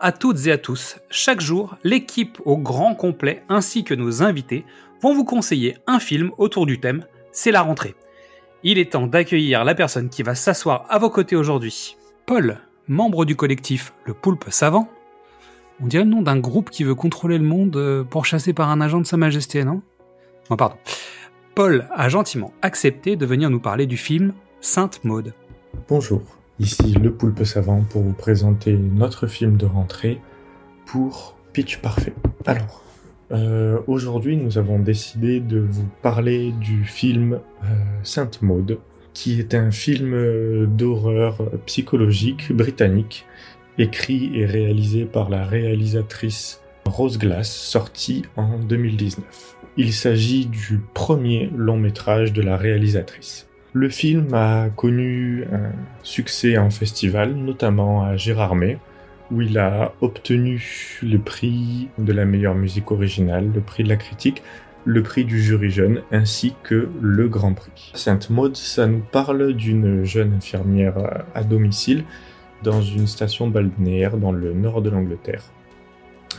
à toutes et à tous. Chaque jour, l'équipe au grand complet ainsi que nos invités vont vous conseiller un film autour du thème C'est la rentrée. Il est temps d'accueillir la personne qui va s'asseoir à vos côtés aujourd'hui. Paul, membre du collectif Le Poulpe Savant. On dirait le nom d'un groupe qui veut contrôler le monde euh, pourchassé par un agent de Sa Majesté, non? Non, pardon. Paul a gentiment accepté de venir nous parler du film Sainte Maude. Bonjour, ici le Poulpe Savant pour vous présenter notre film de rentrée pour Pitch Parfait. Alors, euh, aujourd'hui nous avons décidé de vous parler du film euh, Sainte Maude, qui est un film euh, d'horreur psychologique britannique, écrit et réalisé par la réalisatrice Rose Glass, sorti en 2019. Il s'agit du premier long métrage de la réalisatrice. Le film a connu un succès en festival, notamment à Gérardmer, où il a obtenu le prix de la meilleure musique originale, le prix de la critique, le prix du jury jeune, ainsi que le Grand Prix. Sainte Maud, ça nous parle d'une jeune infirmière à domicile dans une station balnéaire dans le nord de l'Angleterre.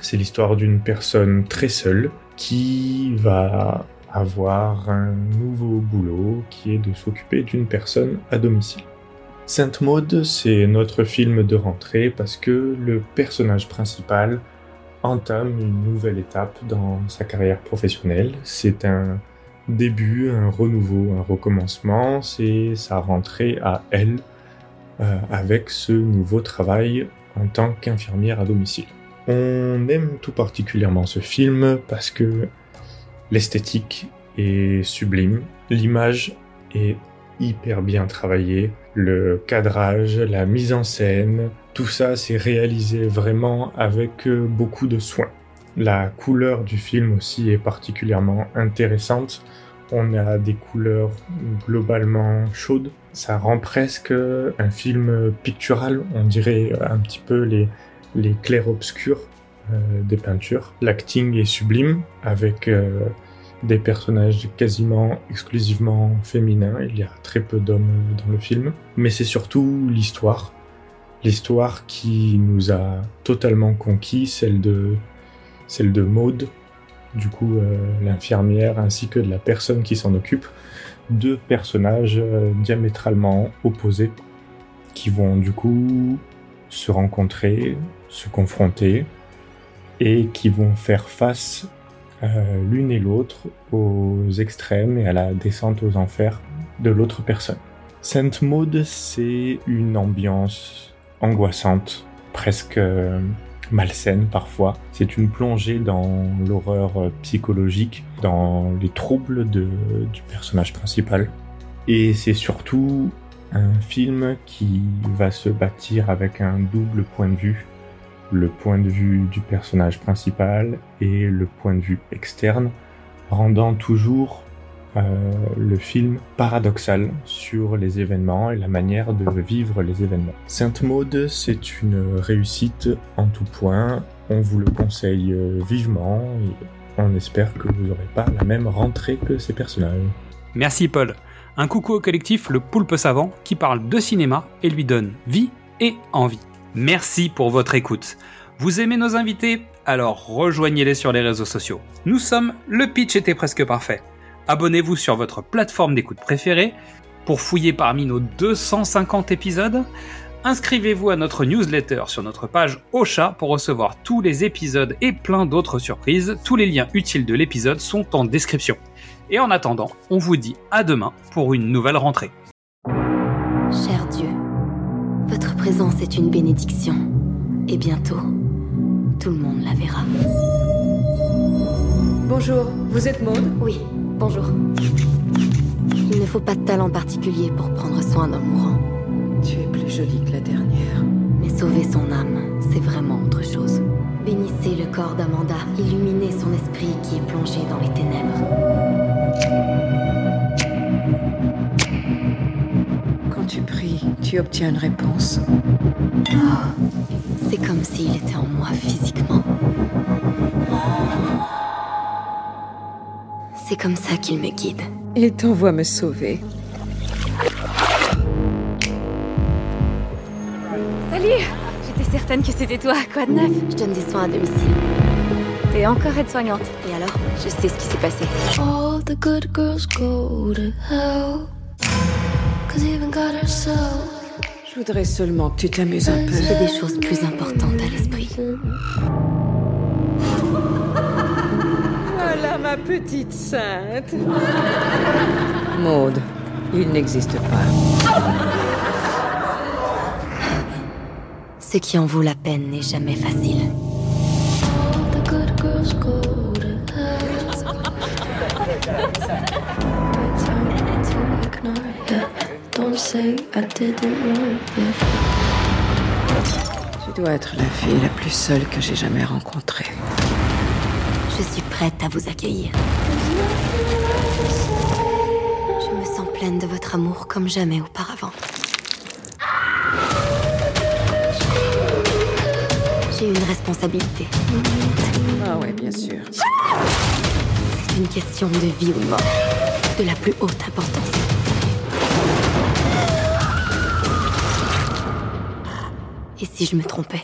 C'est l'histoire d'une personne très seule qui va avoir un nouveau boulot qui est de s'occuper d'une personne à domicile. Sainte Maud, c'est notre film de rentrée parce que le personnage principal entame une nouvelle étape dans sa carrière professionnelle. C'est un début, un renouveau, un recommencement, c'est sa rentrée à elle euh, avec ce nouveau travail en tant qu'infirmière à domicile. On aime tout particulièrement ce film parce que L'esthétique est sublime, l'image est hyper bien travaillée, le cadrage, la mise en scène, tout ça c'est réalisé vraiment avec beaucoup de soin. La couleur du film aussi est particulièrement intéressante. On a des couleurs globalement chaudes. Ça rend presque un film pictural. On dirait un petit peu les, les clairs-obscurs euh, des peintures. L'acting est sublime avec euh, des personnages quasiment exclusivement féminins. Il y a très peu d'hommes dans le film. Mais c'est surtout l'histoire. L'histoire qui nous a totalement conquis, celle de, celle de Maud, du coup euh, l'infirmière, ainsi que de la personne qui s'en occupe. Deux personnages diamétralement opposés qui vont du coup se rencontrer, se confronter, et qui vont faire face euh, l'une et l'autre aux extrêmes et à la descente aux enfers de l'autre personne. Sainte Maud, c'est une ambiance angoissante, presque euh, malsaine parfois. C'est une plongée dans l'horreur psychologique, dans les troubles de, du personnage principal. Et c'est surtout un film qui va se bâtir avec un double point de vue le point de vue du personnage principal et le point de vue externe, rendant toujours euh, le film paradoxal sur les événements et la manière de vivre les événements. Sainte Maude, c'est une réussite en tout point. On vous le conseille euh, vivement et on espère que vous n'aurez pas la même rentrée que ces personnages. Merci Paul. Un coucou au collectif Le Poulpe Savant qui parle de cinéma et lui donne vie et envie. Merci pour votre écoute. Vous aimez nos invités? Alors rejoignez-les sur les réseaux sociaux. Nous sommes Le Pitch était presque parfait. Abonnez-vous sur votre plateforme d'écoute préférée pour fouiller parmi nos 250 épisodes. Inscrivez-vous à notre newsletter sur notre page Ocha pour recevoir tous les épisodes et plein d'autres surprises. Tous les liens utiles de l'épisode sont en description. Et en attendant, on vous dit à demain pour une nouvelle rentrée. Cher Dieu, votre présence est une bénédiction. Et bientôt, tout le monde la verra. Bonjour, vous êtes Maude Oui, bonjour. Il ne faut pas de talent particulier pour prendre soin d'un mourant. Tu es plus jolie que la dernière. Mais sauver son âme, c'est vraiment autre chose. Bénissez le corps d'Amanda, illuminez son esprit qui est plongé dans les ténèbres. Tu obtiens une réponse. C'est comme s'il était en moi physiquement. C'est comme ça qu'il me guide. Il t'envoie me sauver. Salut J'étais certaine que c'était toi, quoi de neuf? Je donne des soins à domicile. T'es encore aide-soignante. Et alors? Je sais ce qui s'est passé. All the good girls go to hell. Cause even God herself. Je voudrais seulement que tu t'amuses un peu. J'ai des choses plus importantes à l'esprit. Voilà ma petite sainte. Maude, il n'existe pas. Ce qui en vaut la peine n'est jamais facile. Don't say I didn't want. Tu dois être la fille la plus seule que j'ai jamais rencontrée. Je suis prête à vous accueillir. Je me sens pleine de votre amour comme jamais auparavant. J'ai une responsabilité. Ah ouais, bien sûr. C'est une question de vie ou de mort. De la plus haute importance. Si je me trompais